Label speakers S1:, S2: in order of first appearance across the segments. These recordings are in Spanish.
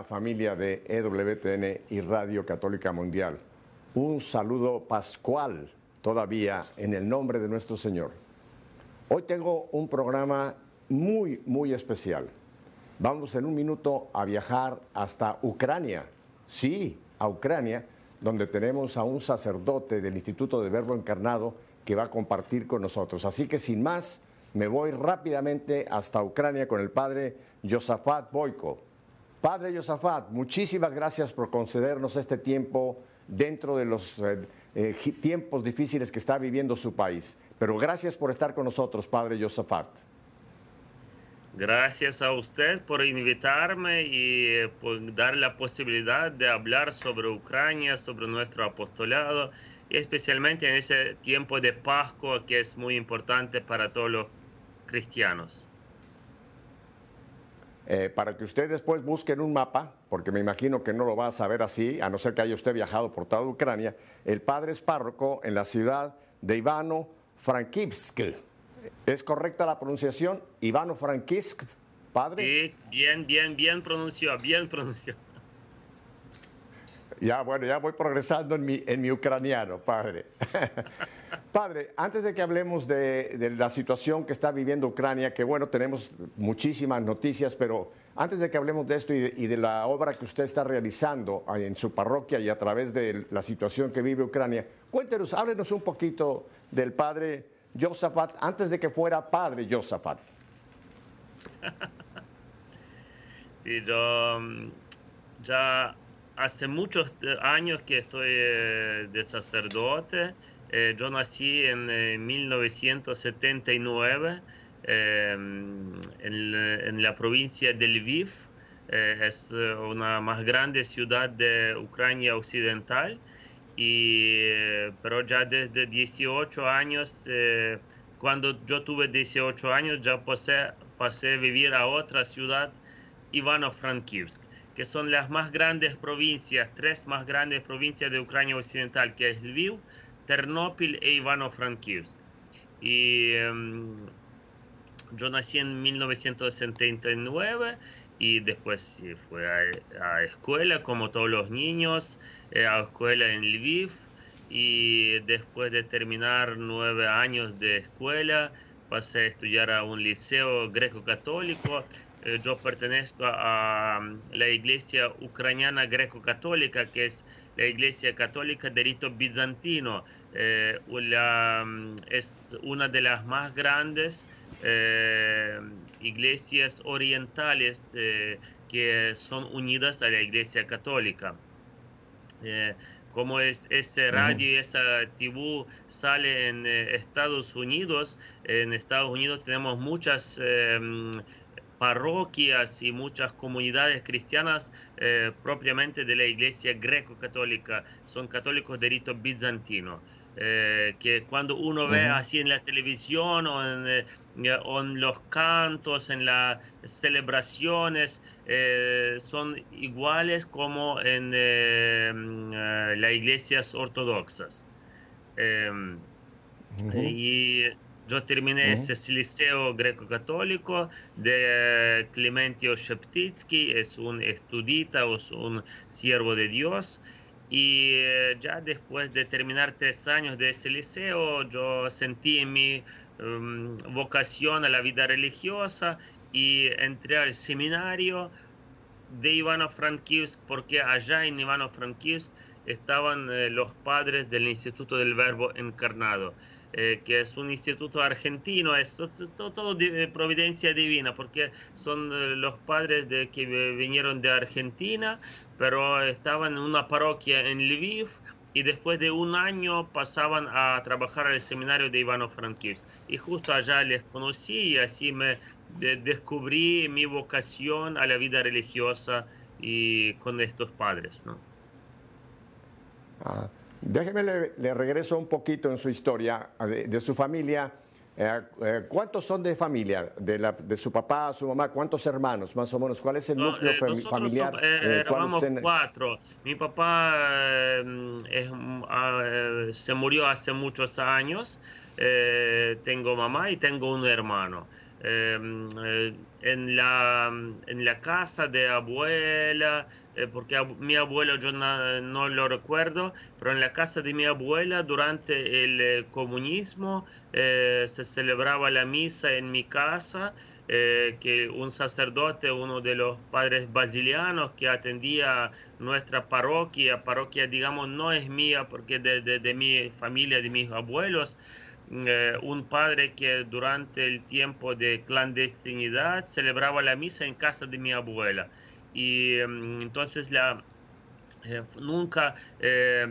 S1: Familia de EWTN y Radio Católica Mundial, un saludo pascual todavía en el nombre de nuestro Señor. Hoy tengo un programa muy, muy especial. Vamos en un minuto a viajar hasta Ucrania, sí, a Ucrania, donde tenemos a un sacerdote del Instituto de Verbo Encarnado que va a compartir con nosotros. Así que sin más, me voy rápidamente hasta Ucrania con el padre Josafat Boyko. Padre Josafat, muchísimas gracias por concedernos este tiempo dentro de los eh, eh, tiempos difíciles que está viviendo su país. Pero gracias por estar con nosotros, Padre Josafat.
S2: Gracias a usted por invitarme y eh, por dar la posibilidad de hablar sobre Ucrania, sobre nuestro apostolado, y especialmente en ese tiempo de Pascua que es muy importante para todos los cristianos.
S1: Eh, para que usted después busquen un mapa, porque me imagino que no lo va a saber así, a no ser que haya usted viajado por toda Ucrania, el padre es párroco en la ciudad de Ivano-Frankivsk. ¿Es correcta la pronunciación? Ivano-Frankivsk, padre.
S2: Sí, bien, bien, bien pronunció, bien pronunció.
S1: Ya, bueno, ya voy progresando en mi, en mi ucraniano, padre. padre, antes de que hablemos de, la situación que está viviendo Ucrania, que bueno, tenemos muchísimas noticias, pero antes de que hablemos de esto y de, y de la obra que usted está realizando en su parroquia y a través de la situación que vive Ucrania, cuéntenos, háblenos un poquito del padre Josafat antes de que fuera padre Josafat.
S2: Sí, yo mm, ya hace muchos años que estoy eh, de sacerdote. Eh, yo nací en eh, 1979 em, en, en, la provincia de Lviv. es una más grande ciudad de Ucrania occidental. Y, pero ya desde 18 años, cuando yo tuve 18 años, ya pasé, pasé a vivir a otra ciudad, Ivano-Frankivsk que son las más grandes provincias, tres más grandes provincias de Ucrania Occidental, que es Lviv, Ternopil e Ivano-Frankivsk. Y um, yo nací en 1979 y después fui a, a escuela como todos los niños, eh, a escuela en Lviv y después de terminar nueve años de escuela pasé a estudiar a un liceo greco-católico eh, yo pertenezco a, la iglesia ucraniana greco-católica, que es la iglesia católica de rito bizantino. Eh, mm, es una de las más grandes eh, iglesias orientales que son unidas a la iglesia católica. como es, ese radio y esa tibú sale en Estados Unidos, en Estados Unidos tenemos muchas mm, parroquias y muchas comunidades cristianas eh, propiamente de la iglesia greco-católica, son católicos de rito bizantino. Eh, que cuando uno ve así en la televisión o en, eh, o en los cantos, en las celebraciones, eh, son iguales como en las iglesias ortodoxas. Y yo terminé ese liceo greco-católico de Clementio Sheptitsky, es un estudita, es un siervo de Dios. Y eh, ya después de terminar tres años de ese liceo, yo sentí mi um, vocación a la vida religiosa y entré al seminario de Ivano-Frankivsk, porque allá en Ivano-Frankivsk estaban eh, los padres del Instituto del Verbo Encarnado. Eh, que es un instituto argentino, es, todo, de providencia divina, porque son eh, los padres de, que vinieron de Argentina, pero estaban en una parroquia en Lviv y después de un año pasaban a trabajar al seminario de Ivano Frankivsk. Y justo allá les conocí y así me descubrí mi vocación a la vida religiosa y con estos padres. ¿no?
S1: Ah. Déjeme, le, regreso un poquito en su historia de, su familia. Eh, eh, ¿Cuántos son de familia? De, la, de, su papá, su mamá, ¿cuántos hermanos más o menos? ¿Cuál es el núcleo
S2: eh,
S1: familiar?
S2: Cuatro. Mi papá ah, se murió hace muchos años. tengo mamá y tengo un hermano. en, la, en la casa de abuela, porque mi abuelo yo no, lo recuerdo, pero en la casa de mi abuela durante el comunismo se celebraba la misa en mi casa eh, que un sacerdote, uno de los padres basilianos que atendía nuestra parroquia, parroquia digamos no es mía porque de, de, mi familia, de mis abuelos, eh, un padre que durante el tiempo de clandestinidad celebraba la misa en casa de mi abuela. Y mm, entonces la, eh, nunca eh,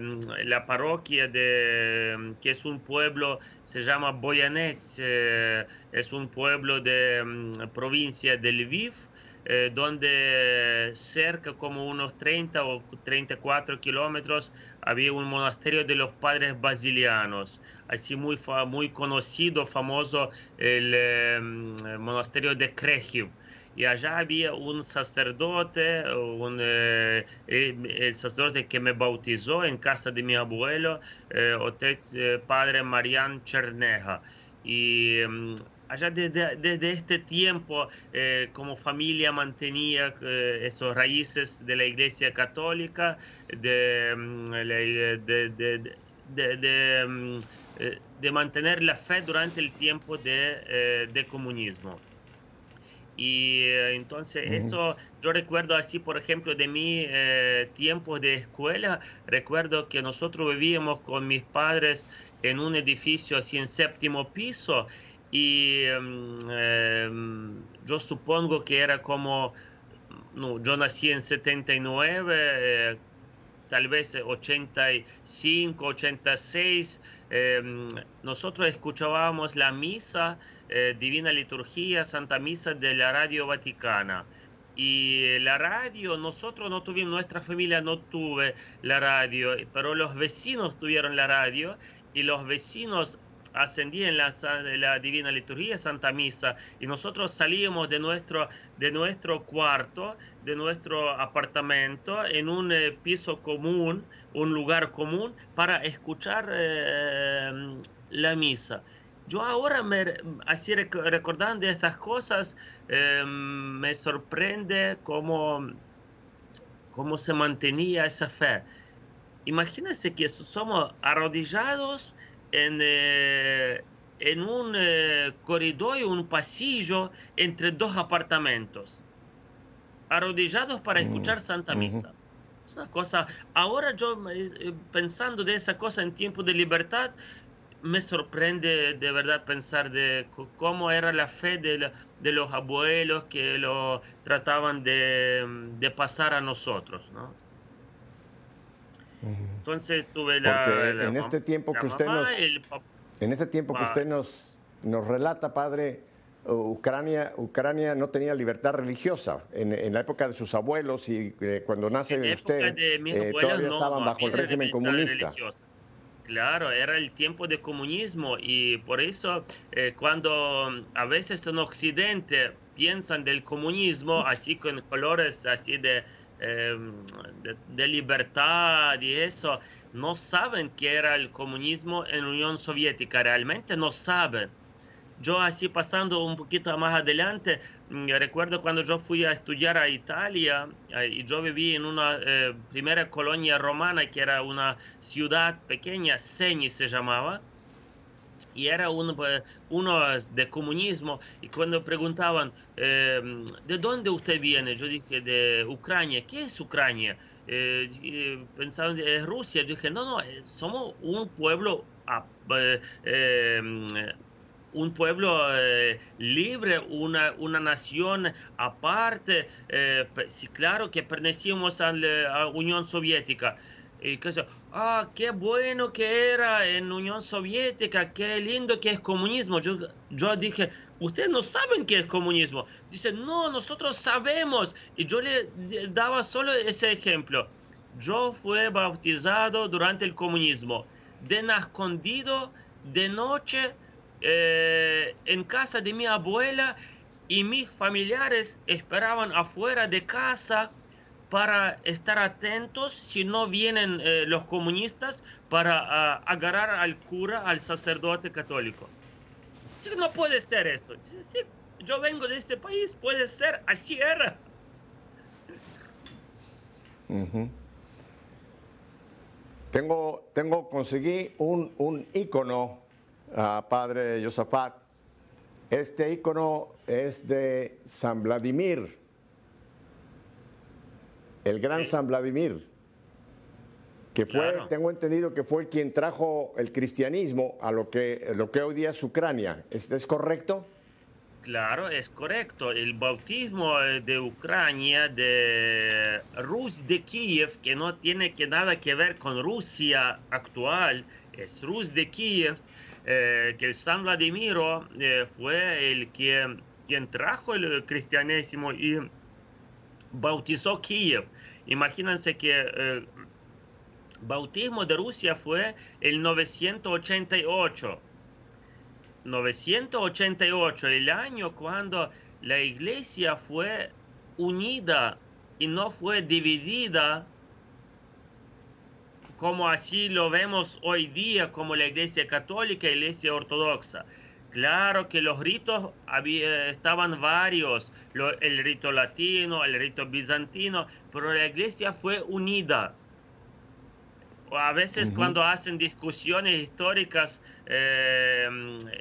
S2: la parroquia de que es un pueblo se llama Boyanets eh, es un pueblo de mm, provincia de Lviv donde cerca como unos 30 o 34 kilómetros había un monasterio de los padres basilianos. Así muy muy conocido famoso el, mm, monasterio de Krehiv y allá había un sacerdote, un, eh, el sacerdote que me bautizó en casa de mi abuelo, eh, eh padre Marian Cherneja. Y mm, allá desde, desde, este tiempo, eh, como familia mantenía esos raíces de la Iglesia Católica, de, mm, de, de mm, mantener la fe durante el tiempo de comunismo. Y eh, entonces eso, yo recuerdo así, por ejemplo, de mi eh, tiempo de escuela, recuerdo que nosotros vivíamos con mis padres en un edificio así en séptimo piso y em, em, yo supongo que era como, no, yo nací en 79, eh, tal vez 85, 86, em, nosotros escuchábamos la misa eh, Divina Liturgia, Santa Misa de la Radio Vaticana. Y la radio, nosotros no tuvimos, nuestra familia no tuve la radio, pero los vecinos tuvieron la radio y los vecinos ascendían la, Divina Liturgia, Santa Misa, y nosotros salíamos de nuestro, de nuestro cuarto, de nuestro apartamento, en un eh, piso común, un lugar común, para escuchar eh, la misa yo ahora, me, así recordando estas cosas, em, me sorprende cómo, cómo se mantenía esa fe. Imagínense que somos arrodillados en, eh, en un eh, corredor un pasillo entre dos apartamentos, arrodillados para mm, escuchar Santa Misa. Es una cosa, ahora yo eh, pensando de esa cosa en tiempo de libertad, me sorprende de verdad pensar de cómo era la fe de, de los abuelos que lo trataban de, de pasar a nosotros, ¿no? Entonces tuve la,
S1: en este tiempo que usted nos en este tiempo que usted nos nos relata, padre, Ucrania, Ucrania no tenía libertad religiosa en, en la época de sus abuelos y eh, cuando nace usted eh, todavía estaban bajo el régimen comunista.
S2: Claro, era el tiempo de comunismo y por eso eh, cuando a veces en Occidente piensan del comunismo así con colores así de, em, de, libertad y eso, no saben qué era el comunismo en Unión Soviética, realmente no saben. Yo así pasando un poquito más adelante, Mm, recuerdo cuando yo fui a estudiar a Italia eh, y yo viví en una eh, primera colonia romana que era una ciudad pequeña, Seni se llamaba, y era uno, pues, uno de comunismo. Y cuando preguntaban, em, ¿de dónde usted viene? Yo dije, de Ucrania. ¿Qué es Ucrania? Eh, pensaban, es Rusia. Yo dije, no, no, somos un pueblo ah, em, un pueblo eh, libre, una, una nación aparte. Eh, sí, claro que pertenecíamos a la Unión Soviética. Y que, ah, qué bueno que era en Unión Soviética, qué lindo que es comunismo. Yo, yo dije, ustedes no saben qué es comunismo. Dice, no, nosotros sabemos. Y yo le daba solo ese ejemplo. Yo fui bautizado durante el comunismo, de escondido, de noche, eh, en casa de mi abuela y mis familiares esperaban afuera de casa para estar atentos si no vienen eh, los comunistas para ah, agarrar al cura, al sacerdote católico. No puede ser eso. yo vengo de este país, puede ser, así era.
S1: Tengo, tengo, conseguí un, un ícono, uh, padre Josafat. Este ícono es de San Vladimir, el gran San Vladimir, que fue, tengo entendido que fue quien trajo el cristianismo a lo que, lo que hoy día es Ucrania. ¿Es, es correcto?
S2: Claro, es correcto. El bautismo de Ucrania, de Rus de Kiev, que no tiene que nada que ver con Rusia actual, es Rus de Kiev, eh, que el San Vladimiro eh, fue el que, quien trajo el cristianismo y bautizó Kiev. Imagínense que el eh, bautismo de Rusia fue el 988 988, el año cuando la iglesia fue unida y no fue dividida como así lo vemos hoy día como la iglesia católica y la iglesia ortodoxa. Claro que los ritos estaban varios, el rito latino, el rito bizantino, pero la iglesia fue unida a veces cuando hacen discusiones históricas eh,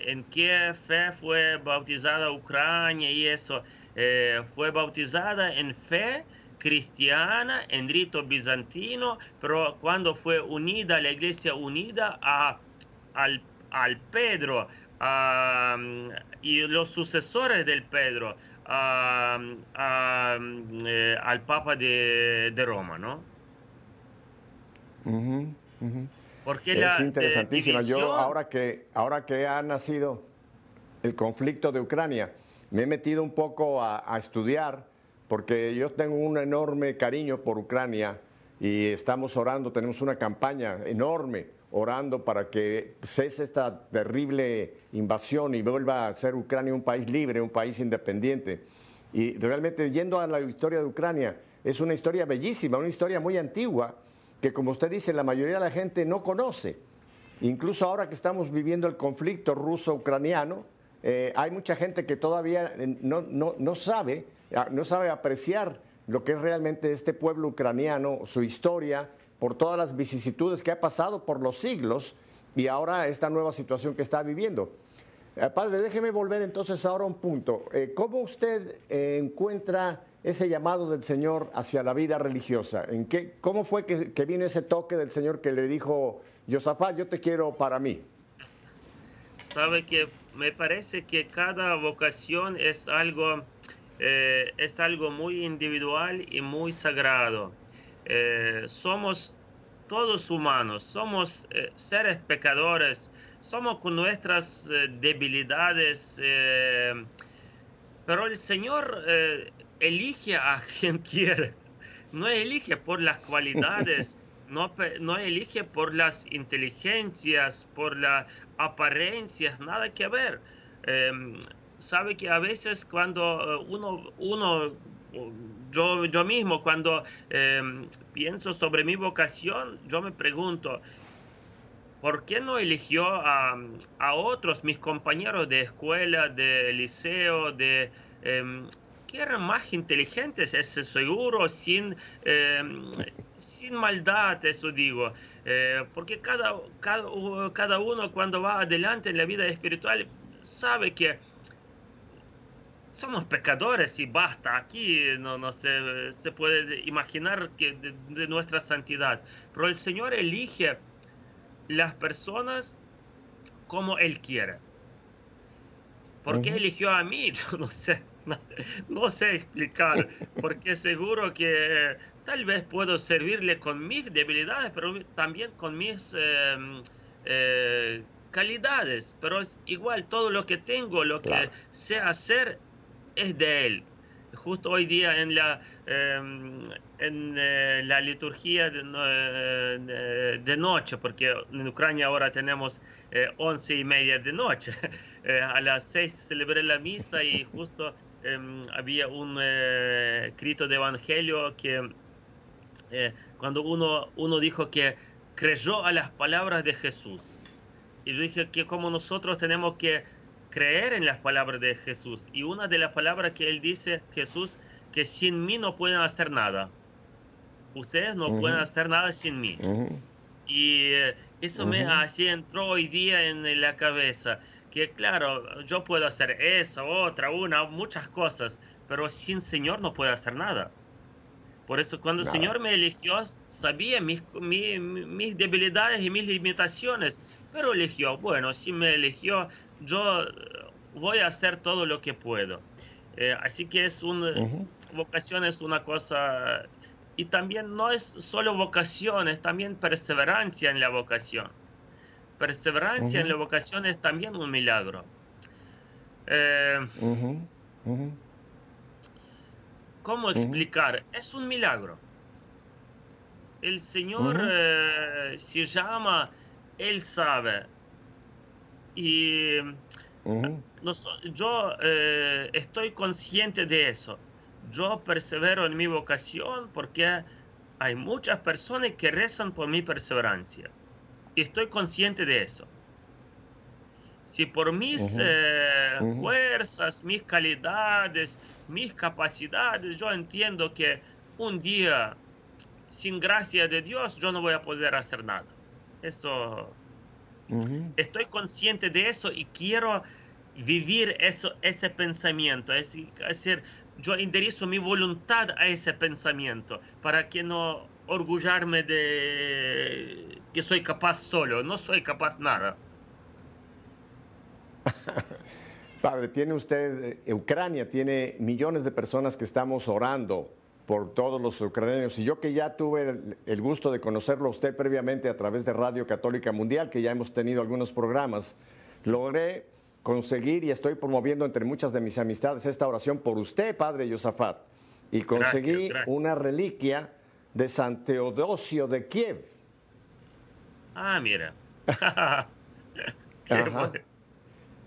S2: en qué fe fue bautizada Ucrania y eso, eh, fue bautizada en fe cristiana, en rito bizantino, pero cuando fue unida la iglesia unida a, al, al Pedro y los sucesores del Pedro, eh, al Papa de, de Roma, ¿no?
S1: Porque es interesantísima. Yo ahora que, ahora que ha nacido el conflicto de Ucrania, me he metido un poco a, estudiar porque yo tengo un enorme cariño por Ucrania y estamos orando, tenemos una campaña enorme orando para que cese esta terrible invasión y vuelva a ser Ucrania un país libre, un país independiente. Y realmente yendo a la historia de Ucrania, es una historia bellísima, una historia muy antigua, que como usted dice, la mayoría de la gente no conoce. Incluso ahora que estamos viviendo el conflicto ruso-ucraniano, eh, hay mucha gente que todavía eh, no, no, sabe, ah, no sabe apreciar lo que es realmente este pueblo ucraniano, su historia, por todas las vicisitudes que ha pasado por los siglos y ahora esta nueva situación que está viviendo. Eh, padre, déjeme volver entonces ahora a un punto. ¿Cómo usted encuentra ese llamado del Señor hacia la vida religiosa? ¿En qué, ¿Cómo fue que, que vino ese toque del Señor que le dijo, Josafat, yo te quiero para mí?
S2: Sabe que me parece que cada vocación es algo, eh, es algo muy individual y muy sagrado. Eh, somos todos humanos, somos eh, seres pecadores, somos con nuestras debilidades, pero el Señor elige a quien quiere. No elige por las cualidades, no, no elige por las inteligencias, por las apariencias, nada que ver. Sabe que a veces cuando eh, uno, uno yo, yo mismo, cuando em, pienso sobre mi vocación, yo me pregunto, ¿por qué no eligió a, a otros, mis compañeros de escuela, de liceo, de... Em, que eran más inteligentes, es seguro, sin, em, sin maldad, eso digo. Eh, porque cada, cada, cada uno cuando va adelante en la vida espiritual sabe que somos pecadores y basta. Aquí no, no se, se puede imaginar que de, nuestra santidad. Pero el Señor elige las personas como Él quiere. ¿Por qué eligió a mí? Yo no sé. no sé explicar, porque seguro que tal vez puedo servirle con mis debilidades, pero también con mis em, eh, calidades. Pero es igual, todo lo que tengo, lo que sé hacer, es de Él. Justo hoy día en la, em, en, eh, la liturgia de, eh, de, noche, porque en Ucrania ahora tenemos once y media de noche. a las seis celebré la misa y justo Em, había un eh, escrito de evangelio que eh, cuando uno, uno dijo que creyó a las palabras de Jesús. Y yo dije que como nosotros tenemos que creer en las palabras de Jesús. Y una de las palabras que él dice, Jesús, que sin mí no pueden hacer nada. Ustedes no pueden hacer nada sin mí. Y eh, eso me así entró hoy día en la cabeza. Que claro, yo puedo hacer eso, otra, una, muchas cosas, pero sin Señor no puedo hacer nada. Por eso cuando el Señor me eligió, sabía mis, mis, debilidades y mis limitaciones, pero eligió, bueno, si me eligió, yo voy a hacer todo lo que puedo. Eh, así que es una vocación es una cosa y también no es solo vocación, es también perseverancia en la vocación. Perseverancia en la vocación es también un milagro. Eh, ¿Cómo explicar? Es un milagro. El Señor eh, se llama, Él sabe. Y yo eh, estoy consciente de eso. Yo persevero en mi vocación porque hay muchas personas que rezan por mi perseverancia. Y estoy consciente de eso. Si por mis eh, fuerzas, mis calidades, mis capacidades, yo entiendo que un día, sin gracia de Dios, yo no voy a poder hacer nada. Eso, estoy consciente de eso y quiero vivir eso, ese pensamiento. Es decir, yo enderezo mi voluntad a ese pensamiento para que no orgullarme de que soy capaz solo. No soy capaz nada.
S1: Padre, tiene usted, eh, Ucrania tiene millones de personas que estamos orando por todos los ucranianos. Y yo que ya tuve el, gusto de conocerlo a usted previamente a través de Radio Católica Mundial, que ya hemos tenido algunos programas, logré conseguir y estoy promoviendo entre muchas de mis amistades esta oración por usted, Padre Yosafat. Y conseguí una reliquia de San Teodosio de Kiev.
S2: Ah, mira.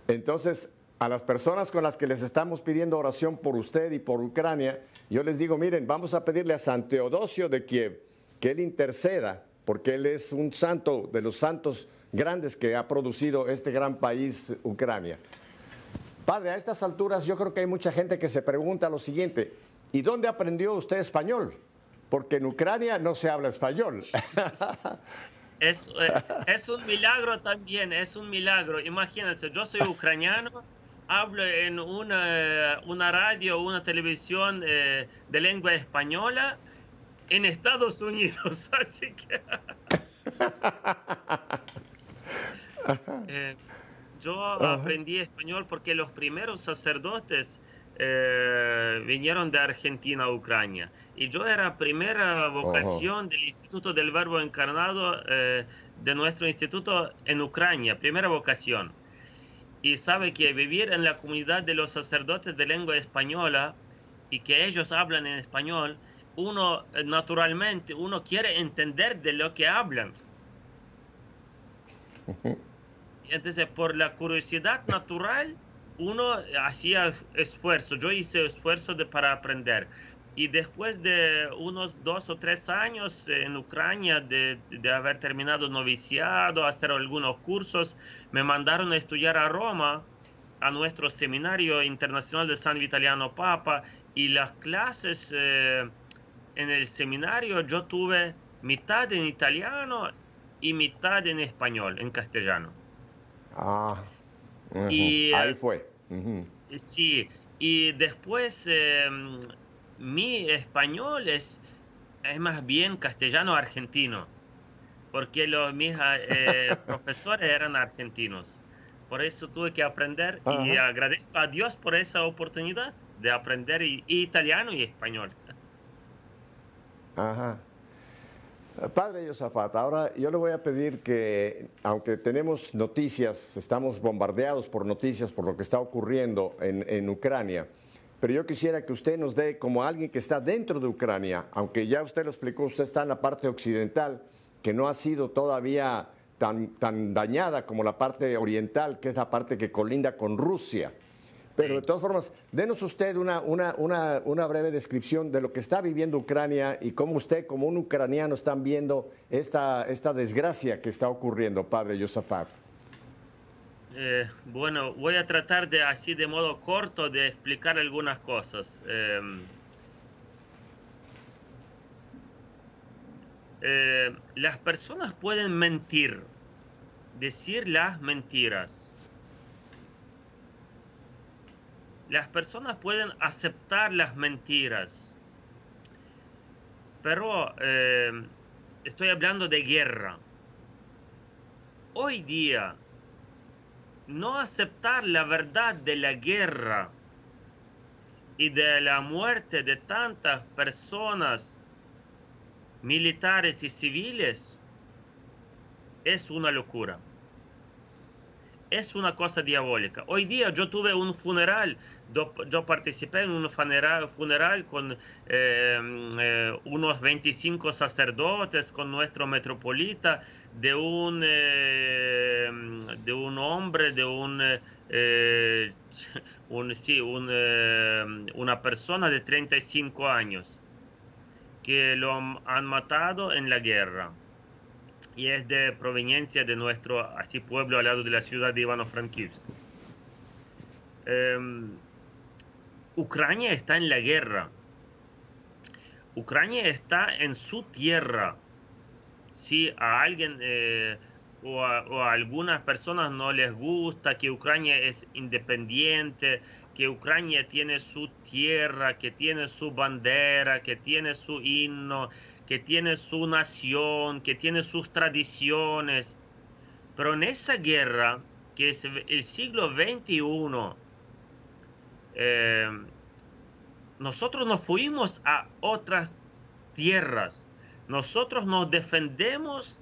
S1: Entonces, a las personas con las que les estamos pidiendo oración por usted y por Ucrania, yo les digo, miren, vamos a pedirle a San Teodosio de Kiev que él interceda, porque él es un santo de los santos grandes que ha producido este gran país, Ucrania. Padre, a estas alturas yo creo que hay mucha gente que se pregunta lo siguiente, ¿y dónde aprendió usted español? Porque en Ucrania no se habla español.
S2: Es, eh, es, un milagro también, es un milagro. Imagínense, yo soy ucraniano, hablo en una, una radio, una televisión eh, de lengua española en Estados Unidos, así que... Eh, yo aprendí español porque los primeros sacerdotes eh, vinieron de Argentina a Ucrania. Y yo era primera vocación del Instituto del Verbo Encarnado eh, de nuestro instituto en Ucrania, primera vocación. Y sabe que vivir en la comunidad de los sacerdotes de lengua española y que ellos hablan en español, uno eh, naturalmente, uno quiere entender de lo que hablan. Entonces, por la curiosidad natural, uno hacía esfuerzo, yo hice esfuerzo de, para aprender. Y después de unos dos o tres años en Ucrania, de, de, haber terminado noviciado, hacer algunos cursos, me mandaron a estudiar a Roma, a nuestro seminario internacional de San Vitaliano Papa, y las clases eh, en el seminario yo tuve mitad en italiano y mitad en español, en castellano.
S1: Ah, y, ahí eh, fue.
S2: Sí, y después em, mi español es, es más bien castellano argentino, porque los, mis eh, profesores eran argentinos. Por eso tuve que aprender y agradezco a Dios por esa oportunidad de aprender italiano y español.
S1: Ajá. Padre Yosafat, ahora yo le voy a pedir que, aunque tenemos noticias, estamos bombardeados por noticias por lo que está ocurriendo en, Ucrania, pero yo quisiera que usted nos dé, como alguien que está dentro de Ucrania, aunque ya usted lo explicó, usted está en la parte occidental, que no ha sido todavía tan, tan dañada como la parte oriental, que es la parte que colinda con Rusia. Pero de todas formas, denos usted una, una, una, una, breve descripción de lo que está viviendo Ucrania y cómo usted, como un ucraniano, están viendo esta, esta desgracia que está ocurriendo, padre Yosafat.
S2: Eh, bueno, voy a tratar de así de modo corto de explicar algunas cosas. Em, eh, las personas pueden mentir, decir las mentiras. Las personas pueden aceptar las mentiras. Pero em, estoy hablando de guerra. Hoy día, no aceptar la verdad de la guerra y de la muerte de tantas personas militares y civiles es una locura. Es una cosa diabólica. Hoy día yo tuve un funeral, yo, participé en un funeral, con eh, eh, unos 25 sacerdotes, con nuestro metropolita, de un, eh, de un hombre, de un, eh, un, sí, un eh, una persona de 35 años que lo han matado en la guerra y es de proveniencia de nuestro así pueblo al lado de la ciudad de Ivano-Frankivsk. Em, Ucrania está en la guerra. Ucrania está en su tierra si a alguien eh, o, a, algunas personas no les gusta que Ucrania es independiente, que Ucrania tiene su tierra, que tiene su bandera, que tiene su himno, que tiene su nación, que tiene sus tradiciones. Pero en esa guerra, que es el siglo XXI, eh, nosotros nos fuimos a otras tierras nosotros nos defendemos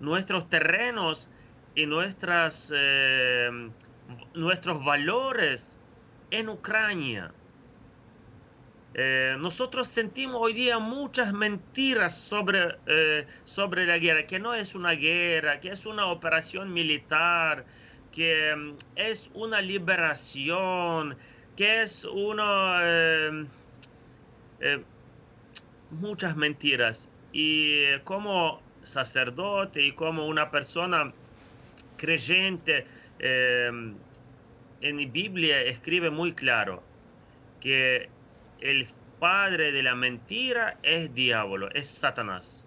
S2: nuestros terrenos y nuestras, eh, nuestros valores en Ucrania. Eh, nosotros sentimos hoy día muchas mentiras sobre, sobre la guerra, que no es una guerra, que es una operación militar, que mm, es una liberación, que es una muchas mentiras y como sacerdote y como una persona creyente em, en mi Biblia escribe muy claro que el padre de la mentira es diablo, es Satanás.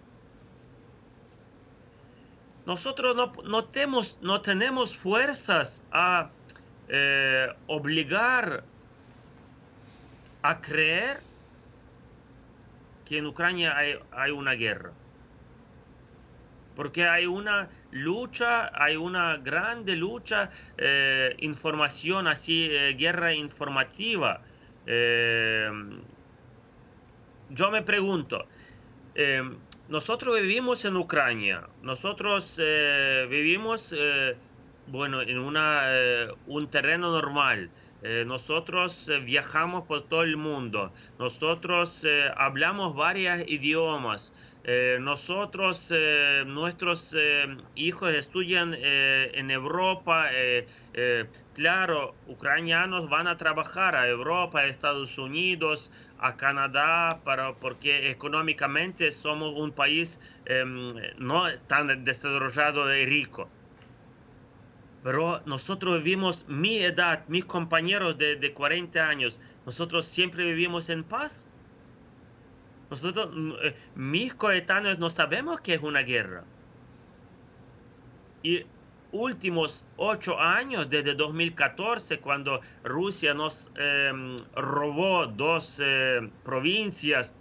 S2: Nosotros no, no, tenemos, no tenemos fuerzas a eh, obligar a creer que en Ucrania hay, una guerra. Porque hay una lucha, hay una grande lucha, eh, información así, eh, guerra informativa. Yo me pregunto, nosotros vivimos en Ucrania, nosotros vivimos, bueno, en una, un terreno normal. Eh, nosotros eh, viajamos por todo el mundo, nosotros eh, hablamos varios idiomas, nosotros, nuestros hijos estudian en Europa, claro, ucranianos van a trabajar a Europa, a Estados Unidos, a Canadá, para, porque económicamente somos un país em, no tan desarrollado y rico. Pero nosotros vivimos mi edad, mis compañeros de, de 40 años, nosotros siempre vivimos en paz. Nosotros, mm, eh, mis coetáneos no sabemos que es una guerra. Y últimos ocho años, desde 2014, cuando Rusia nos em, robó dos eh, provincias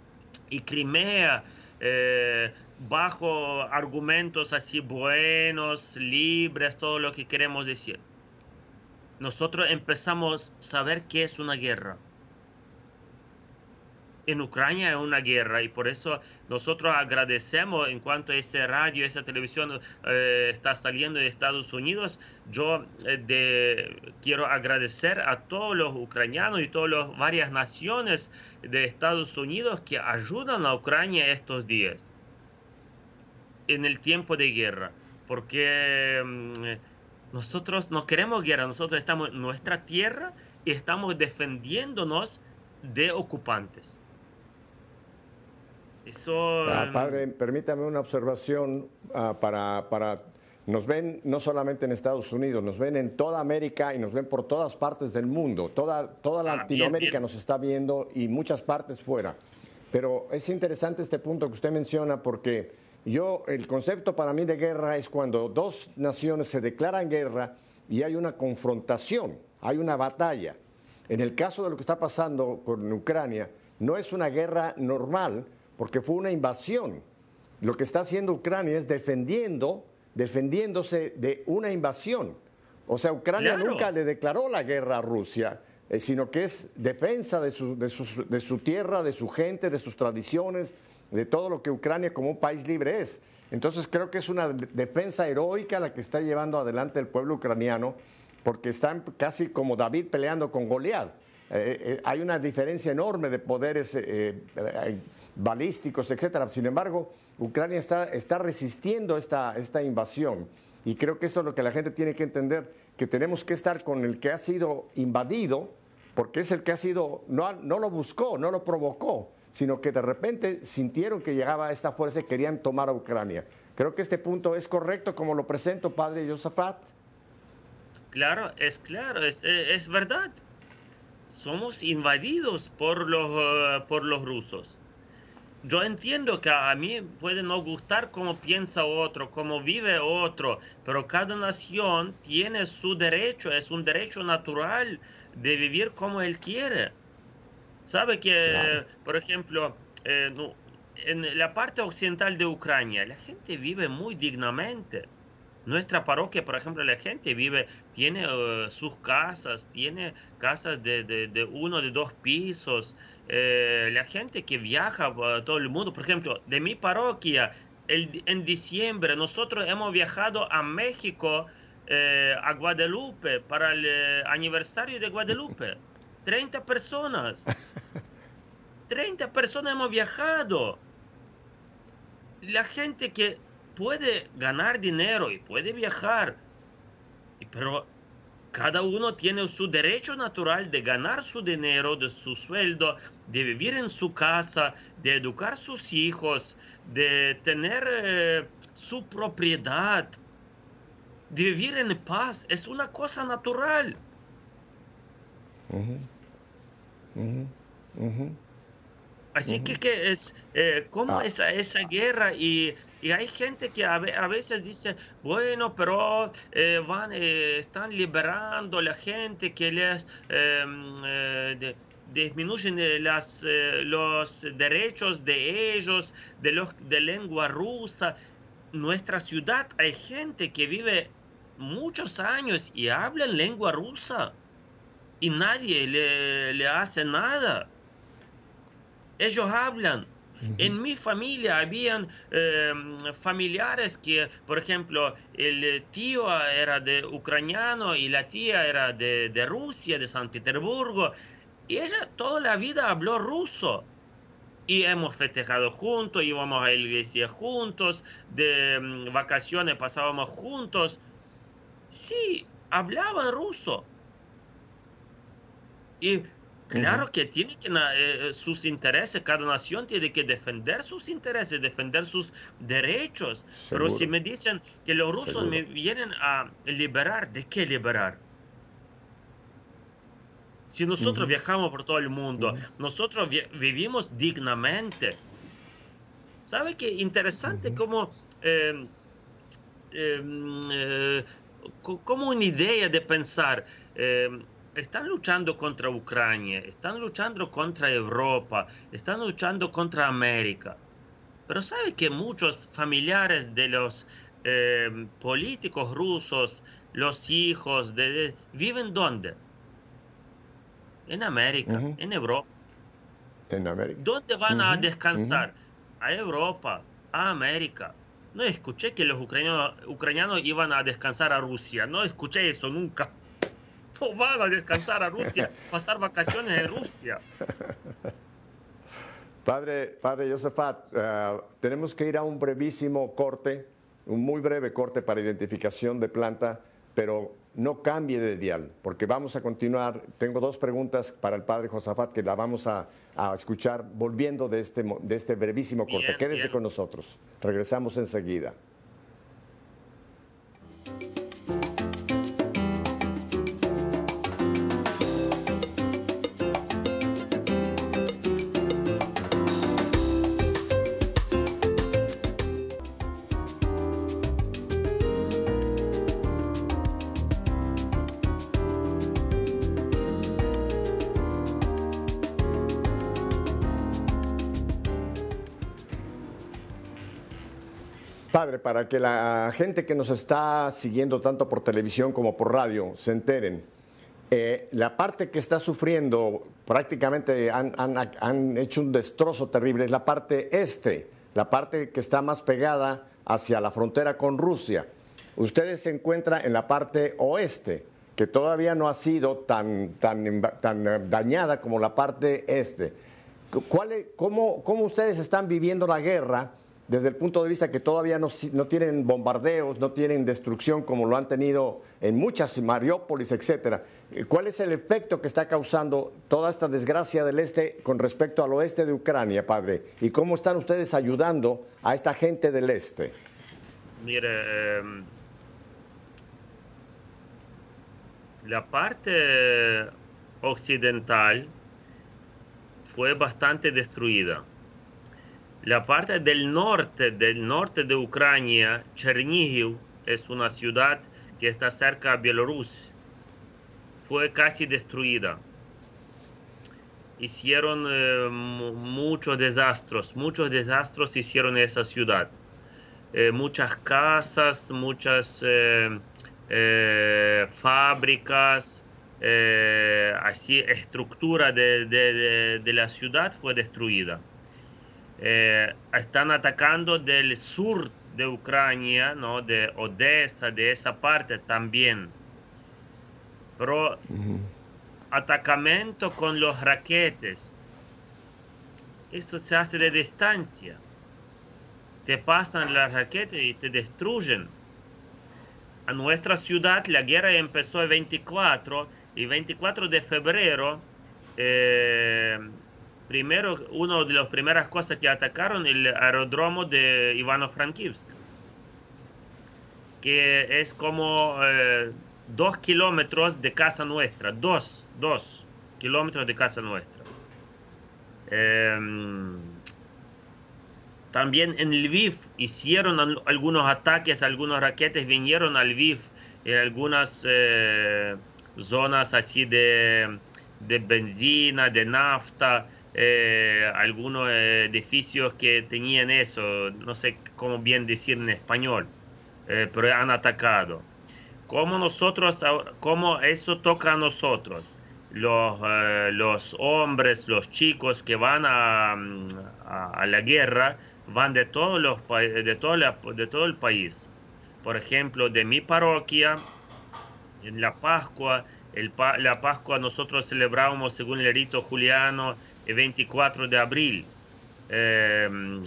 S2: y Crimea, eh, bajo argumentos así buenos, libres, todo lo que queremos decir. Nosotros empezamos a saber qué es una guerra. En Ucrania es una guerra y por eso nosotros agradecemos en cuanto a ese radio, esa televisión eh, está saliendo de Estados Unidos. Yo eh, quiero agradecer a todos los ucranianos y todas las varias naciones de Estados Unidos que ayudan a Ucrania estos días en el tiempo de guerra, porque mm, nosotros no queremos guerra, nosotros estamos en nuestra tierra y estamos defendiéndonos de ocupantes.
S1: Eso... Ah, padre, permítame una observación ah, para, para nos ven no solamente en Estados Unidos, nos ven en toda América y nos ven por todas partes del mundo. Toda, toda
S2: Ah,
S1: Latinoamérica
S2: bien, bien.
S1: nos está viendo y muchas partes fuera. Pero es interesante este punto que usted menciona porque yo, el concepto para mí de guerra es cuando dos naciones se declaran guerra y hay una confrontación, hay una batalla. En el caso de lo que está pasando con Ucrania, no es una guerra normal porque fue una invasión. Lo que está haciendo Ucrania es defendiendo, defendiéndose de una invasión. O sea, Ucrania
S2: Claro.
S1: nunca le declaró la guerra a Rusia, eh, sino que es defensa de su, de, sus- de su tierra, de su gente, de sus tradiciones, de todo lo que Ucrania como un país libre es. Entonces creo que es una de- defensa heroica la que está llevando adelante el pueblo ucraniano, porque están casi como David peleando con Goliat. Eh, eh, hay una diferencia enorme de poderes eh, eh, balísticos, etcétera. Sin embargo, Ucrania está, está resistiendo esta, esta invasión. Y creo que esto es lo que la gente tiene que entender, que tenemos que estar con el que ha sido invadido, porque es el que ha sido, no, no lo buscó, no lo provocó, sino que de repente sintieron que llegaba esta fuerza y querían tomar a Ucrania. Creo que este punto es correcto como lo presento, padre Josafat.
S2: Claro, es claro, es, eh, es verdad. Somos invadidos por los, eh, por los rusos. Yo entiendo que a mí puede no gustar cómo piensa otro, cómo vive otro, pero cada nación tiene su derecho, es un derecho natural de vivir como él quiere. Sabe que,
S1: Claro.
S2: por ejemplo, eh, no- en la parte occidental de Ucrania, la gente vive muy dignamente. Nuestra parroquia, por ejemplo, la gente vive, tiene eh, sus casas, tiene casas de, de- de uno, de dos pisos. Eh, la gente que viaja a todo el mundo, por ejemplo, de mi parroquia, el- en diciembre nosotros hemos viajado a México, eh, a Guadalupe, para el eh, aniversario de Guadalupe. 30 personas. 30 personas hemos viajado. La gente que puede ganar dinero y puede viajar, pero cada uno tiene su derecho natural de ganar su dinero, de su sueldo, de vivir en su casa, de educar a sus hijos, de tener eh, su propiedad, de vivir en paz. Es una cosa natural. Así que, que es eh, como
S1: Ah.
S2: esa, esa guerra y, y hay gente que a, ve- a veces dice, bueno, pero eh, van, eh, están liberando la gente que les eh, eh, disminuyen eh, las, los derechos de ellos, de los de lengua rusa. Nuestra ciudad hay gente que vive muchos años y habla lengua rusa y nadie le, le hace nada. Ellos hablan. En mi familia habían eh, familiares que, por ejemplo, el tío era de ucraniano y la tía era de, de Rusia, de San Petersburgo, y ella toda la vida habló ruso. Y hemos festejado juntos, íbamos a la iglesia juntos, de mm, vacaciones pasábamos juntos. Sí, hablaban ruso. Y claro que tiene que na- eh, sus intereses, cada nación tiene que defender sus intereses, defender sus derechos. Pero si me dicen que los rusos
S1: Seguro.
S2: me vienen a liberar, ¿de qué liberar? Si nosotros viajamos por todo el mundo, nosotros vi- vivimos dignamente. ¿Sabe qué interesante
S1: Ujú.
S2: cómo eh, eh, eh, co- como una idea de pensar, eh, están luchando contra Ucrania, están luchando contra Europa, están luchando contra América. Pero sabe que muchos familiares de los eh, políticos rusos, los hijos de, de- viven dónde? En América,
S1: Ujú.
S2: en Europa.
S1: En América.
S2: ¿Dónde van a descansar? A Europa, a América. No escuché que los ucranianos, ucranianos iban a descansar a Rusia. No escuché eso nunca. No van a descansar a Rusia, pasar vacaciones en Rusia.
S1: Padre, padre Josafat, eh, tenemos que ir a un brevísimo corte, un muy breve corte para identificación de planta, pero no cambie de dial, porque vamos a continuar. Tengo dos preguntas para el padre Josafat que la vamos a, a escuchar volviendo de este, de este brevísimo corte.
S2: Bien,
S1: Quédese
S2: bien.
S1: con nosotros. Regresamos enseguida. Para que la gente que nos está siguiendo tanto por televisión como por radio se enteren, eh, la parte que está sufriendo, prácticamente han, han, hecho un destrozo terrible, es la parte este, la parte que está más pegada hacia la frontera con Rusia. Ustedes se encuentran en la parte oeste, que todavía no ha sido tan, tan, tan dañada como la parte este. ¿Cuál, cómo, ¿Cómo ustedes están viviendo la guerra? Desde el punto de vista que todavía no, tienen bombardeos, no tienen destrucción como lo han tenido en muchas Mariópolis, etcétera. ¿Cuál es el efecto que está causando toda esta desgracia del este con respecto al oeste de Ucrania, padre? ¿Y cómo están ustedes ayudando a esta gente del este?
S2: Mire, em, la parte occidental fue bastante destruida la parte del norte, del norte de Ucrania, Chernihiv, es una ciudad que está cerca de Bielorrusia. Fue casi destruida. Hicieron eh, muchos desastres, muchos desastres hicieron esa ciudad. Eh, muchas casas, muchas eh, fábricas, así estructura de la ciudad fue destruida. Eh, están atacando del sur de Ucrania, ¿no? de Odessa, de esa parte también. Pero atacamiento con los raquetes, eso se hace de distancia. Te pasan las raquetas y te destruyen. A nuestra ciudad la guerra empezó el 24 y 24 de febrero eh, primero, una de las primeras cosas que atacaron el aeródromo de Ivano-Frankivsk, que es como eh, dos kilómetros de casa nuestra, dos, dos kilómetros de casa nuestra. Em, también en Lviv hicieron algunos ataques, algunos raquetes vinieron a Lviv en algunas eh, zonas así de, de benzina, de nafta, eh, algunos edificios que tenían eso, no sé cómo bien decir en español, eh, pero han atacado. ¿Cómo nosotros, cómo eso toca a nosotros? Los, eh, los hombres, los chicos que van a, a, la guerra, van de, todos los, de, todo de todo el país. Por ejemplo, de mi parroquia, en la Pascua, el, la Pascua nosotros celebramos según el rito juliano 24 de abril. Em,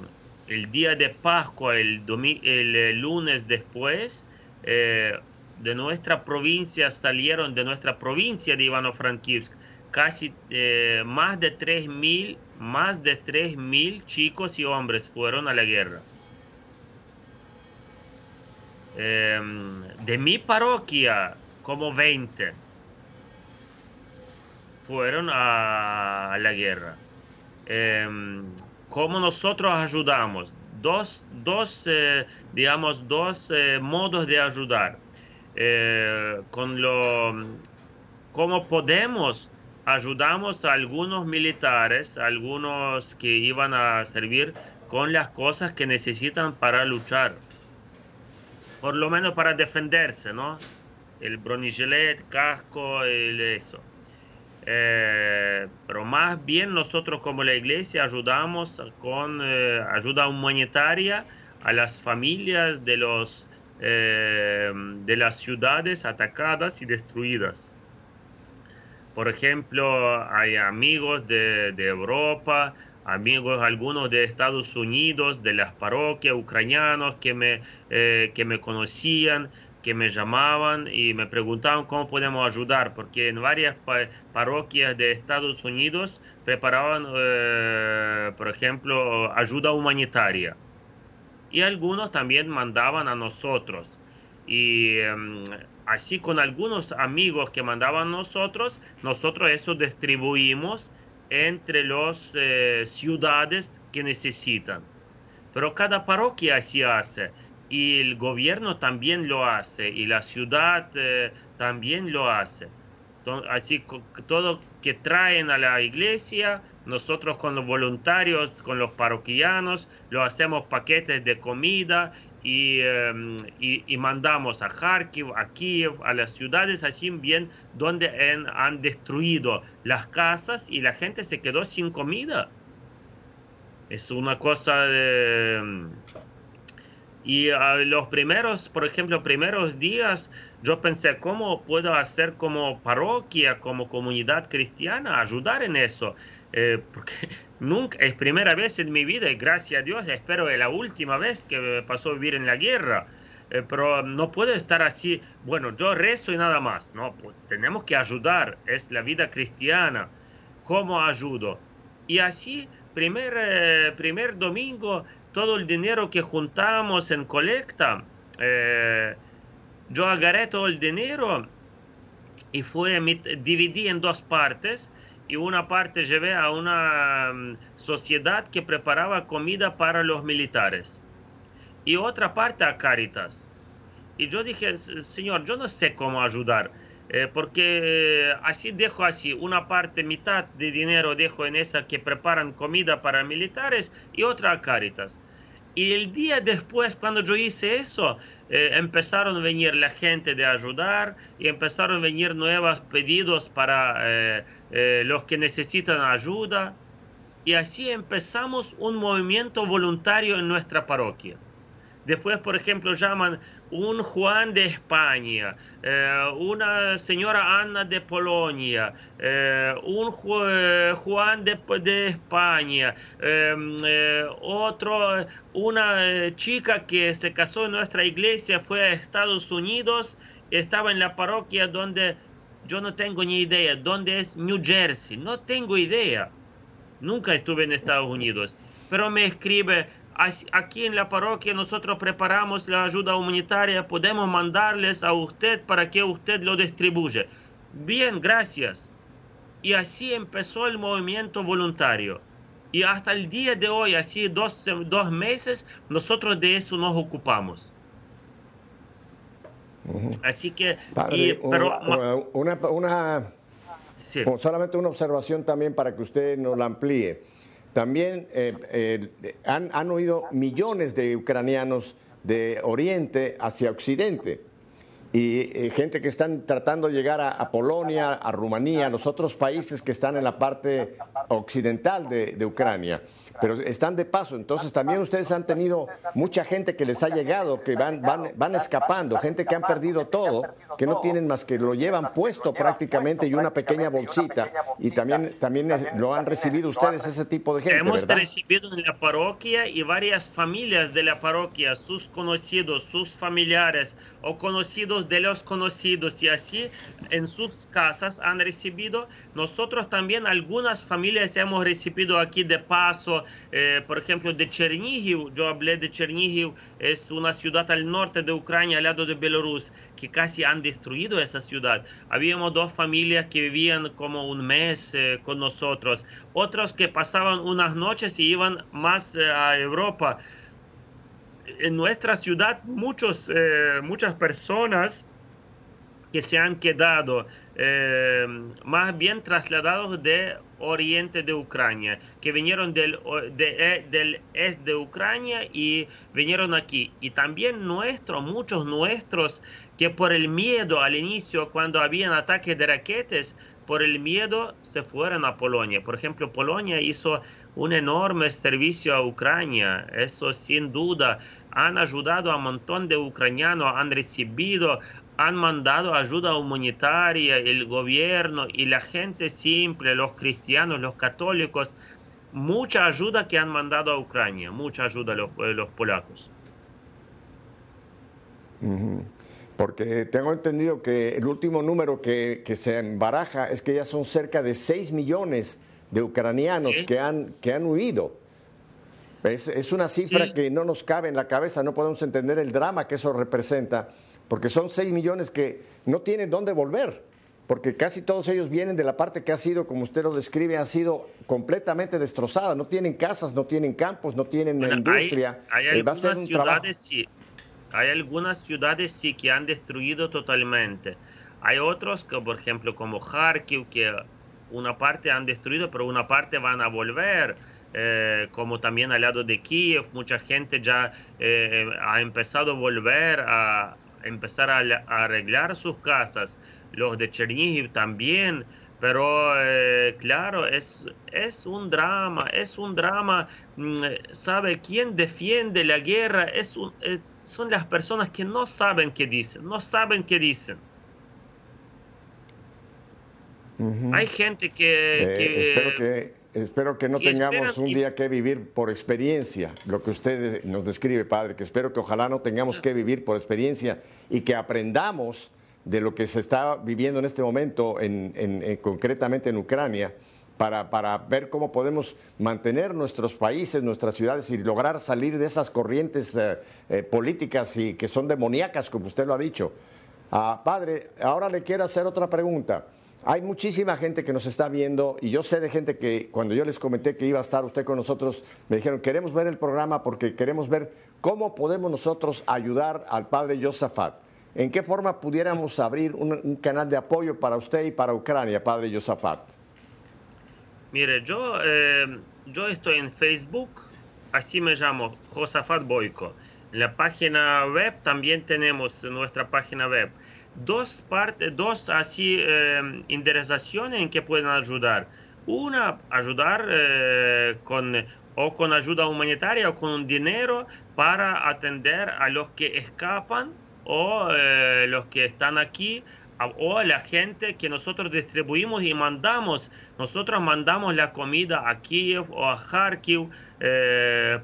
S2: el día de Pascua, el, el lunes después, eh, de nuestra provincia salieron, de nuestra provincia de Ivano-Frankivsk, casi eh, más de 3.000, más de 3.000 chicos y hombres fueron a la guerra. Em, de mi parroquia, como 20 fueron a, la guerra. Em, ¿Cómo nosotros ayudamos? Dos, dos eh, digamos, dos eh, modos de ayudar. Eh, con lo, ¿Cómo podemos? Ayudamos a algunos militares, algunos que iban a servir con las cosas que necesitan para luchar. Por lo menos para defenderse, ¿no? El bronigelet, casco, el eso. Eh, pero más bien nosotros como la iglesia ayudamos con eh, ayuda humanitaria a las familias de, los, eh, de las ciudades atacadas y destruidas. Por ejemplo, hay amigos de, de Europa, amigos algunos de Estados Unidos, de las parroquias ucranianos que me, que me conocían que me llamaban y me preguntaban cómo podemos ayudar, porque en varias parroquias de Estados Unidos preparaban, eh, por ejemplo, ayuda humanitaria. Y algunos también mandaban a nosotros. Y em, así con algunos amigos que mandaban nosotros, nosotros eso distribuimos entre las eh, ciudades que necesitan. Pero cada parroquia así hace y el gobierno también lo hace y la ciudad eh, también lo hace. Así todo que traen a la iglesia, nosotros con los voluntarios, con los parroquianos, lo hacemos paquetes de comida Em, y, mandamos a Kharkiv, a Kiev, a las ciudades así bien donde han, destruido las casas y la gente se quedó sin comida. Es una cosa de... Y los primeros, por ejemplo, primeros días, yo pensé, ¿cómo puedo hacer como parroquia, como comunidad cristiana, ayudar en eso? Eh, porque nunca, es primera vez en mi vida y gracias a Dios, espero que la última vez que me pasó vivir en la guerra. Eh, pero no puedo estar así, bueno, yo rezo y nada más, no, pues, tenemos que ayudar, es la vida cristiana, ¿cómo ayudo? Y así, primer, eh, primer domingo, todo el dinero que juntamos en colecta, yo agarré todo el dinero y fue, dividí en dos partes y una parte llevé a una mm, sociedad que preparaba comida para los militares y otra parte a Caritas. Y yo dije, Señor, yo no sé cómo ayudar, eh, porque así dejo así, una parte, mitad de dinero dejo en esa que preparan comida para militares y otra a Caritas. Y el día después, cuando yo hice eso, eh, empezaron a venir la gente de ayudar y empezaron a venir nuevos pedidos para eh, los que necesitan ayuda. Y así empezamos un movimiento voluntario en nuestra parroquia. Después, por ejemplo, llaman un Juan de España, eh, una señora Ana de Polonia, eh, un eh, Juan de, de España, em, otro, una chica que se casó en nuestra iglesia, fue a Estados Unidos, estaba en la parroquia donde yo no tengo ni idea, dónde es New Jersey, no tengo idea, nunca estuve en Estados Unidos, pero me escribe, aquí en la parroquia nosotros preparamos la ayuda humanitaria, podemos mandarles a usted para que usted lo distribuya. Bien, gracias. Y así empezó el movimiento voluntario. Y hasta el día de hoy, así dos, dos meses, nosotros de eso nos ocupamos. Así que...
S1: pero, una, una, solamente una observación también para que usted nos la amplíe. También eh, eh, han, han huido millones de ucranianos de Oriente hacia Occidente. Y eh, gente que están tratando de llegar a, Polonia, a Rumanía, a los otros países que están en la parte occidental de Ucrania pero están de paso. Entonces también ustedes han tenido mucha gente que les ha llegado, que van, van, van escapando, gente que han perdido todo, que no tienen más que lo llevan puesto prácticamente y una pequeña bolsita. Y también, también lo han recibido ustedes ese tipo de gente.
S2: Hemos recibido en la parroquia y varias familias de la parroquia, sus conocidos, sus familiares o conocidos de los conocidos y así en sus casas han recibido. Nosotros también algunas familias hemos recibido aquí de paso eh, por ejemplo, de Chernihiv, yo hablé de Chernihiv, es una ciudad al norte de Ucrania, al lado de Belarus, que casi han destruido esa ciudad. Habíamos dos familias que vivían como un mes eh, con nosotros, otros que pasaban unas noches y iban más eh, a Europa. En nuestra ciudad, muchos, muchas personas que se han quedado más bien trasladados de oriente de Ucrania, que vinieron del, de, del este de Ucrania y vinieron aquí. Y también nuestros, muchos nuestros, que por el miedo al inicio, cuando habían ataques de raquetes, por el miedo se fueron a Polonia. Por ejemplo, Polonia hizo un enorme servicio a Ucrania, eso sin duda. Han ayudado a un montón de ucranianos, han recibido han mandado ayuda humanitaria, el gobierno y la gente simple, los cristianos, los católicos, mucha ayuda que han mandado a Ucrania, mucha ayuda a los, eh, polacos.
S1: Porque tengo entendido que el último número que, se embaraja es que ya son cerca de 6 millones de ucranianos que, han, que han huido. Es, una cifra que no nos cabe en la cabeza, no podemos entender el drama que eso representa porque son 6 millones que no tienen dónde volver, porque casi todos ellos vienen de la parte que ha sido, como usted lo describe, ha sido completamente destrozada. No tienen casas, no tienen campos, no tienen industria.
S2: Hay, eh, algunas ciudades sí, hay algunas ciudades sí que han destruido totalmente. Hay otros que, por ejemplo, como Kharkiv, que una parte han destruido, pero una parte van a volver. eh, como también al lado de Kiev, mucha gente ya eh, ha empezado a volver a empezar a, arreglar sus casas, los de Chernihiv también, pero eh, claro, es, es un drama, es un drama, mm, ¿sabe? quién defiende la guerra es, son las personas que no saben qué dicen, no saben qué dicen. Hay gente que...
S1: espero que Espero que no tengamos un día que vivir por experiencia, lo que usted nos describe, padre, que espero que ojalá no tengamos que vivir por experiencia y que aprendamos de lo que se está viviendo en este momento, en, concretamente en Ucrania, para, para, ver cómo podemos mantener nuestros países, nuestras ciudades y lograr salir de esas corrientes eh, eh, políticas y que son demoníacas, como usted lo ha dicho. Ah, padre, ahora le quiero hacer otra pregunta. Hay muchísima gente que nos está viendo y yo sé de gente que cuando yo les comenté que iba a estar usted con nosotros, me dijeron, queremos ver el programa porque queremos ver cómo podemos nosotros ayudar al padre Josafat. ¿En qué forma pudiéramos abrir un, canal de apoyo para usted y para Ucrania, padre Josafat?
S2: Mire, yo, eh, yo estoy en Facebook, así me llamo, Josafat Boico. En la página web también tenemos nuestra página web dos partes, dos así eh, en que pueden ayudar. Una, ayudar eh, con o con ayuda humanitaria o con dinero para atender a los que escapan o eh, los que están aquí o a la gente que nosotros distribuimos y mandamos. Nosotros mandamos la comida a Kiev o a Kharkiv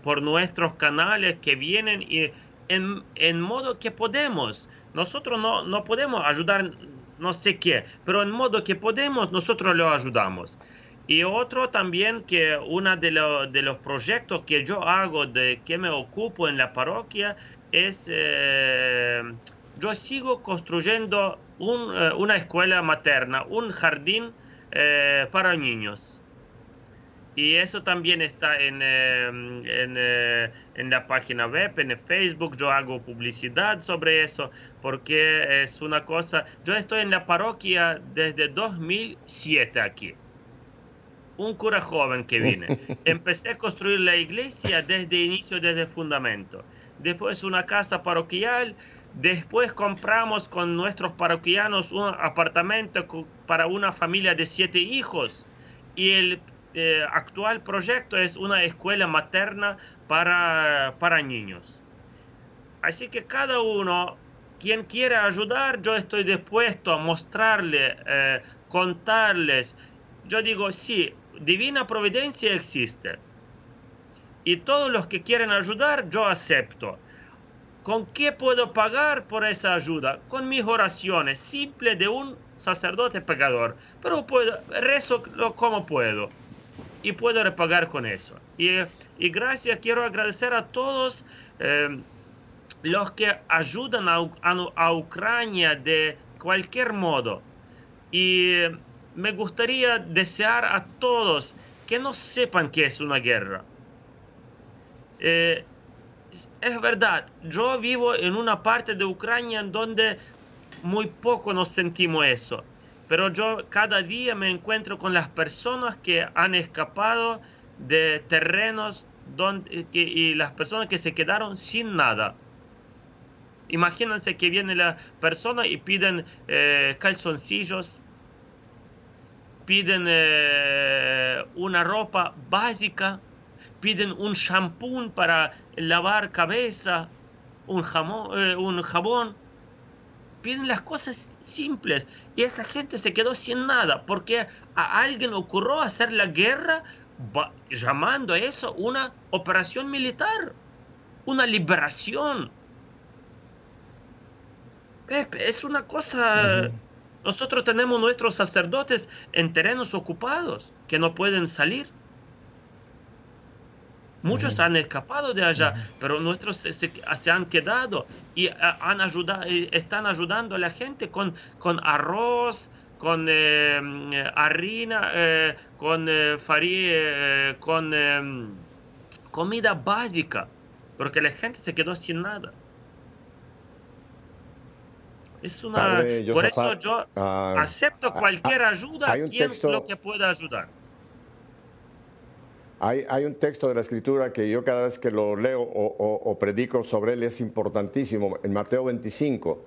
S2: por nuestros canales que vienen y en, en modo que podemos. Nosotros no, no podemos ayudar no sé qué, pero en modo que podemos, nosotros lo ayudamos. Y otro también que uno de, de, los proyectos que yo hago, de que me ocupo en la parroquia, es, eh, yo sigo construyendo un, eh, una escuela materna, un jardín eh, para niños. Y eso también está en, em, en, eh, en, la página web, en Facebook. Yo hago publicidad sobre eso porque es una cosa. Yo estoy en la parroquia desde 2007 aquí. Un cura joven que vine. Empecé a construir la iglesia desde inicio, desde fundamento. Después una casa parroquial. Después compramos con nuestros parroquianos un apartamento para una familia de siete hijos. Y el eh, actual proyecto es una escuela materna para, para niños. Así que cada uno, quien quiera ayudar, yo estoy dispuesto a mostrarle, eh, contarles. Yo digo, sí, divina providencia existe. Y todos los que quieren ayudar, yo acepto. ¿Con qué puedo pagar por esa ayuda? Con mis oraciones, simple de un sacerdote pecador. Pero puedo, rezo como puedo y puedo repagar con eso. Y, y gracias, quiero agradecer a todos eh, los que ayudan a, a, Ucrania de cualquier modo. Y me gustaría desear a todos que no sepan que es una guerra. Eh, es verdad, yo vivo en una parte de Ucrania en donde muy poco nos sentimos eso pero yo cada día me encuentro con las personas que han escapado de terrenos donde, y las personas que se quedaron sin nada. Imagínense que viene la persona y piden eh, calzoncillos, piden eh, una ropa básica, piden un shampoo para lavar cabeza, un, jamón, eh, un jabón, piden las cosas simples. Y esa gente se quedó sin nada. Porque a alguien ocurrió hacer la guerra llamando a eso una operación militar, una liberación. es una cosa... Nosotros tenemos nuestros sacerdotes en terrenos ocupados que no pueden salir. Muchos han escapado de allá, pero nuestros se, han quedado y eh, han ayudado, eh, están ayudando a la gente con, con arroz, con eh, harina, con farina, con comida básica, porque la gente se quedó sin nada. Es una, por eso yo ah, acepto cualquier ayuda, quien lo que pueda ayudar.
S1: Hay, un texto de la Escritura que yo cada vez que lo leo o, o, predico sobre él es importantísimo, en Mateo 25,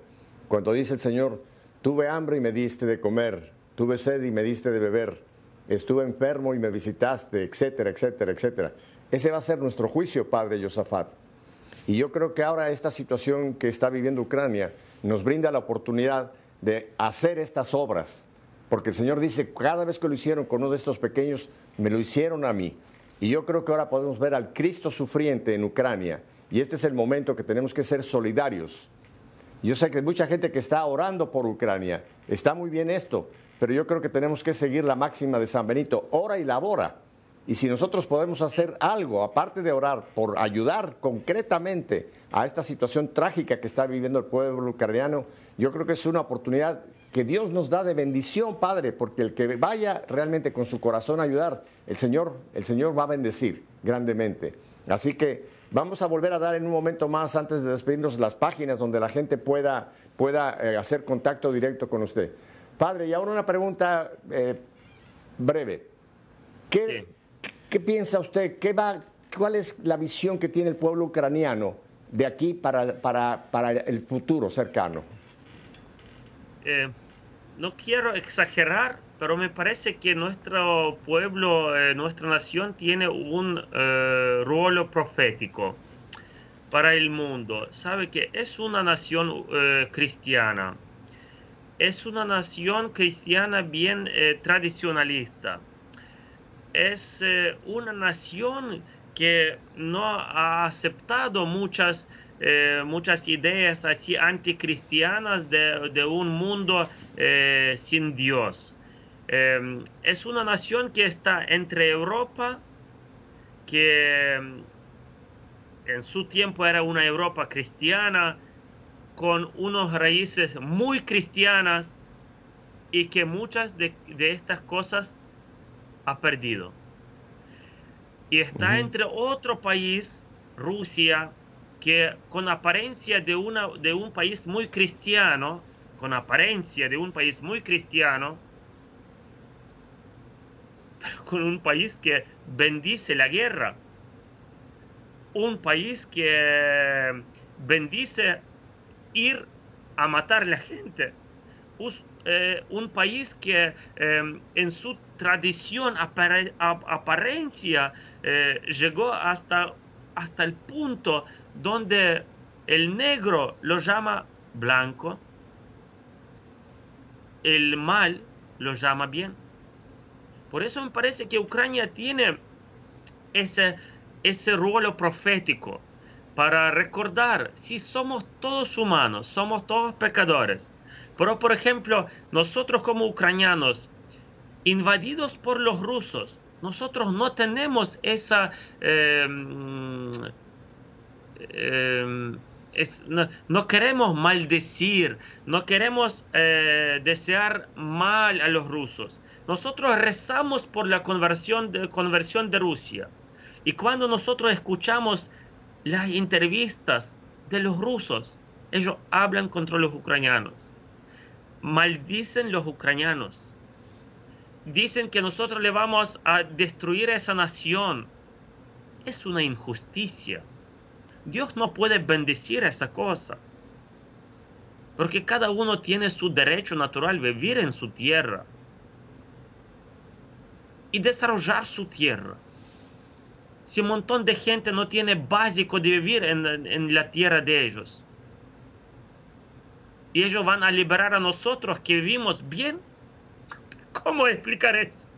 S1: cuando dice el Señor, tuve hambre y me diste de comer, tuve sed y me diste de beber, estuve enfermo y me visitaste, etcétera, etcétera, etcétera. Ese va a ser nuestro juicio, Padre Josafat. Y yo creo que ahora esta situación que está viviendo Ucrania nos brinda la oportunidad de hacer estas obras, porque el Señor dice, cada vez que lo hicieron con uno de estos pequeños, me lo hicieron a mí. Y yo creo que ahora podemos ver al Cristo sufriente en Ucrania. Y este es el momento que tenemos que ser solidarios. Yo sé que mucha gente que está orando por Ucrania. Está muy bien esto, pero yo creo que tenemos que seguir la máxima de San Benito. Ora y labora. Y si nosotros podemos hacer algo, aparte de orar, por ayudar concretamente a esta situación trágica que está viviendo el pueblo ucraniano, yo creo que es una oportunidad que Dios nos da de bendición, Padre, porque el que vaya realmente con su corazón a ayudar, el Señor, el Señor va a bendecir grandemente. Así que vamos a volver a dar en un momento más, antes de despedirnos, las páginas donde la gente pueda, pueda eh, hacer contacto directo con usted. Padre, y ahora una pregunta eh, breve. ¿Qué, ¿Qué piensa usted? ¿Qué va, ¿Cuál es la visión que tiene el pueblo ucraniano de aquí para, para, para el futuro cercano?
S2: Eh, no quiero exagerar, pero me parece que nuestro pueblo, eh, nuestra nación tiene un eh, rol profético para el mundo. Sabe que es una nación cristiana, es una nación cristiana bien tradicionalista es eh, una nación que no ha aceptado muchas, eh, muchas ideas así anticristianas de, de un mundo eh, sin Dios. Em, es una nación que está entre Europa, que em, en su tiempo era una Europa cristiana, con unos raíces muy cristianas y que muchas de, de estas cosas ha perdido. Y está entre otro país, Rusia, que con apariencia de, una, de un país muy cristiano, con apariencia de un país muy cristiano, con un país que bendice la guerra, un país que bendice ir a matar a la gente, eh, un país que em, en su tradición, apariencia, eh, llegó hasta, hasta el punto donde el negro lo llama blanco, el mal lo llama bien. Por eso me parece que Ucrania tiene ese, ese rol profético para recordar si somos todos humanos, somos todos pecadores, pero, por ejemplo, nosotros como ucranianos, invadidos por los rusos, nosotros no tenemos esa... Em, no, queremos maldecir, no queremos eh, desear mal a los rusos. Nosotros rezamos por la conversión de, conversión de Rusia. Y cuando nosotros escuchamos las entrevistas de los rusos, ellos hablan contra los ucranianos maldicen los ucranianos. Dicen que nosotros le vamos a destruir a esa nación. Es una injusticia. Dios no puede bendecir esa cosa. Porque cada uno tiene su derecho natural vivir en su tierra y desarrollar su tierra. Si un montón de gente no tiene básico de vivir en, en la tierra de ellos, y ellos van a liberar a nosotros que vivimos bien. ¿Cómo explicar eso?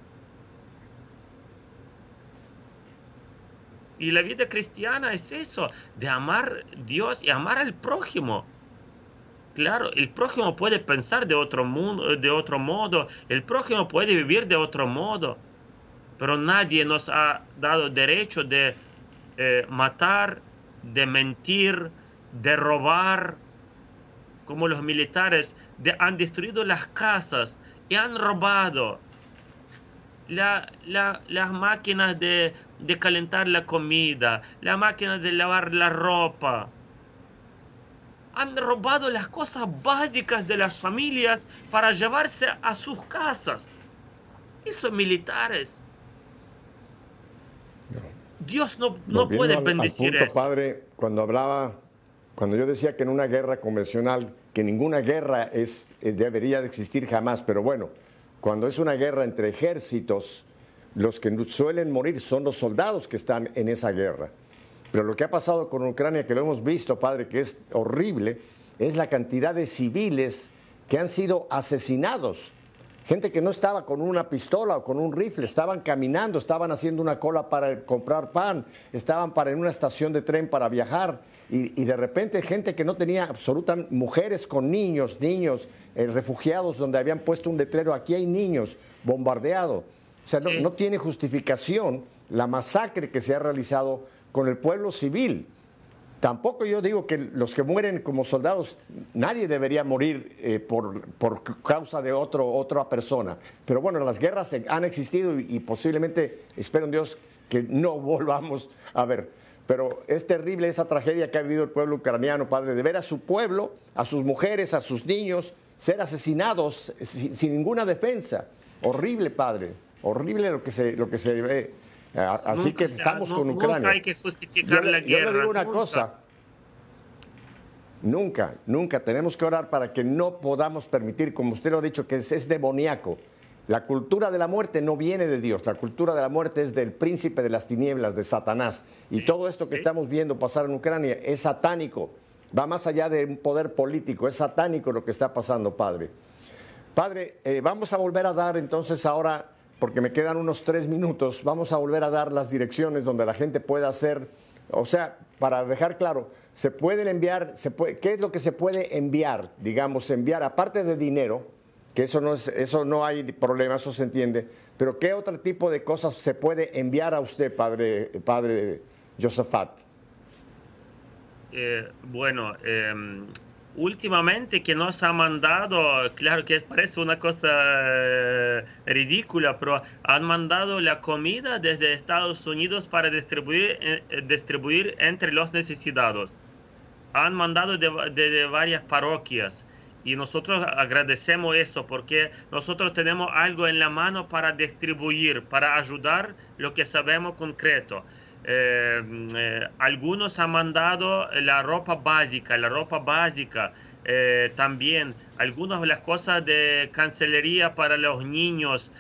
S2: Y la vida cristiana es eso, de amar a Dios y amar al prójimo. Claro, el prójimo puede pensar de otro, mundo, de otro modo, el prójimo puede vivir de otro modo, pero nadie nos ha dado derecho de eh, matar, de mentir, de robar, como los militares han destruido las casas y han robado las máquinas de, de calentar la comida, las máquinas de lavar la ropa. Han robado las cosas básicas de las familias para llevarse a sus casas. Y son militares. Dios no, no puede bendecir
S1: al punto, Padre, cuando hablaba, cuando yo decía que en una guerra convencional, que ninguna guerra es, eh, debería de existir jamás, pero bueno, cuando es una guerra entre ejércitos, los que suelen morir son los soldados que están en esa guerra. Pero lo que ha pasado con Ucrania, que lo hemos visto, padre, que es horrible, es la cantidad de civiles que han sido asesinados. Gente que no estaba con una pistola o con un rifle, estaban caminando, estaban haciendo una cola para comprar pan, estaban para en una estación de tren para viajar y, de repente gente que no tenía absolutamente, mujeres con niños, niños, eh, refugiados donde habían puesto un letrero, aquí hay niños, bombardeado. O sea, no tiene justificación la masacre que se ha realizado con el pueblo civil. Tampoco yo digo que los que mueren como soldados, nadie debería morir eh, por, por, causa de otro, otra persona. Pero bueno, las guerras han existido y, posiblemente, espero en Dios, que no volvamos a ver. Pero es terrible esa tragedia que ha vivido el pueblo ucraniano, Padre, de ver a su pueblo, a sus mujeres, a sus niños, ser asesinados sin, ninguna defensa. Horrible, Padre, horrible lo que se, lo que se ve. Así que estamos con Ucrania. Nunca
S2: hay que justificar la guerra.
S1: Yo le digo una cosa. Nunca, nunca tenemos que orar para que no podamos permitir, como usted lo ha dicho, que es, demoníaco. La cultura de la muerte no viene de Dios, la cultura de la muerte es del príncipe de las tinieblas, de Satanás. Y todo esto que estamos viendo pasar en Ucrania es satánico, va más allá de un poder político, es satánico lo que está pasando, Padre. Padre, eh, vamos a volver a dar entonces ahora porque me quedan unos tres minutos, vamos a volver a dar las direcciones donde la gente pueda hacer, o sea, para dejar claro, se pueden enviar, ¿qué es lo que se puede enviar? Digamos, enviar, aparte de dinero, que eso no, es, eso no hay problema, eso se entiende, pero ¿qué otro tipo de cosas se puede enviar a usted, padre, padre Josafat?
S2: Eh, bueno, eh, últimamente que nos ha mandado, claro que parece una cosa eh, ridícula, pero han mandado la comida desde Estados Unidos para distribuir, eh, distribuir entre los necesitados. Han mandado de, varias parroquias y nosotros agradecemos eso porque nosotros tenemos algo en la mano para distribuir, para ayudar lo que sabemos concreto. Eh, eh, algunos han mandado la ropa básica, la ropa básica eh, también, algunas de las cosas de cancelería para los niños,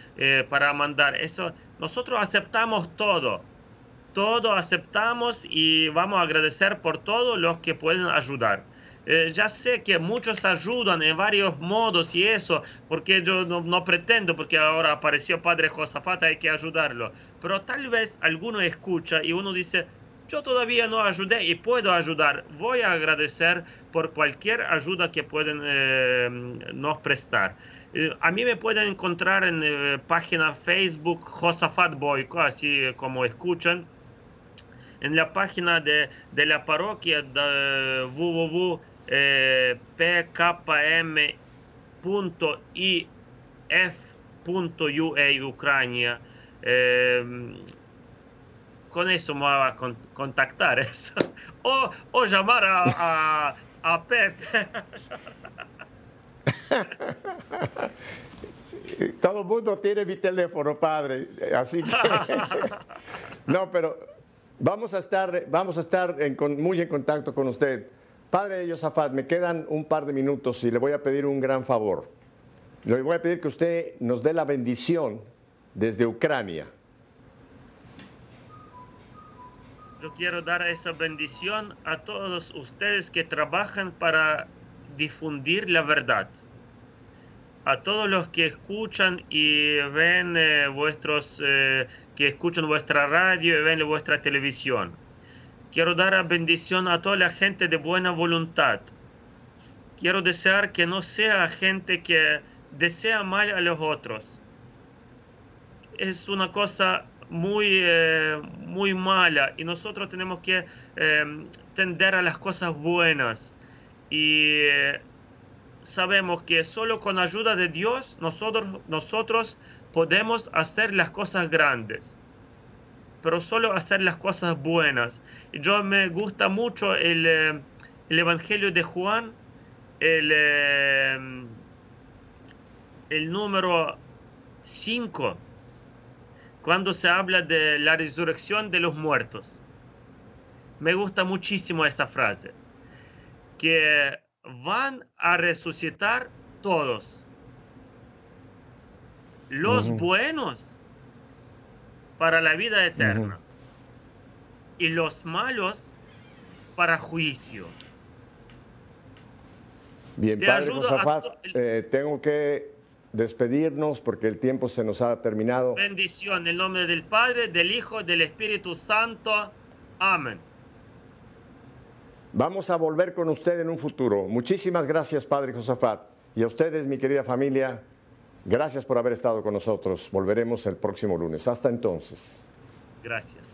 S2: para mandar. Eso, nosotros aceptamos todo, todo aceptamos y vamos a agradecer por todos los que pueden ayudar. Ya sé que muchos ayudan en varios modos y eso, porque yo no, no pretendo, porque ahora apareció Padre Josafat, hay que ayudarlo pero tal vez alguno escucha y uno dice, yo todavía no ayudé y puedo ayudar. Voy a agradecer por cualquier ayuda que pueden eh, nos prestar. Eh, a mí me pueden encontrar en eh, página Facebook Josafat Boy, así como escuchan. En la página de, de la parroquia de www.pkpm.if.ua Ucrania eh, con eso me va a contactar. O, o llamar a, a, Pep.
S1: Todo el mundo tiene mi teléfono, padre. Así que. no, pero vamos a estar, vamos a estar muy en contacto con usted. Padre Yosafat, me quedan un par de minutos y le voy a pedir un gran favor. Le voy a pedir que usted nos dé la bendición desde Ucrania.
S2: Yo quiero dar esa bendición a todos ustedes que trabajan para difundir la verdad. A todos los que escuchan y ven eh, vuestros, eh, que escuchan vuestra radio y ven vuestra televisión. Quiero dar la bendición a toda la gente de buena voluntad. Quiero desear que no sea gente que desea mal a los otros. Es una cosa muy, eh, muy mala y nosotros tenemos que eh, tender a las cosas buenas. Y eh, sabemos que solo con ayuda de Dios nosotros, nosotros podemos hacer las cosas grandes pero solo hacer las cosas buenas. Yo me gusta mucho el, el Evangelio de Juan, el, el número 5 cuando se habla de la resurrección de los muertos. Me gusta muchísimo esa frase, que van a resucitar todos. Los buenos para la vida eterna y los malos para juicio.
S1: Bien,
S2: Te
S1: Padre
S2: a
S1: Josafat, eh, tengo que despedirnos porque el tiempo se nos ha terminado.
S2: Bendición en el nombre del Padre, del Hijo, del Espíritu Santo. Amén.
S1: Vamos a volver con usted en un futuro. Muchísimas gracias, Padre Josafat. Y a ustedes, mi querida familia, gracias por haber estado con nosotros. Volveremos el próximo lunes. Hasta entonces.
S2: Gracias.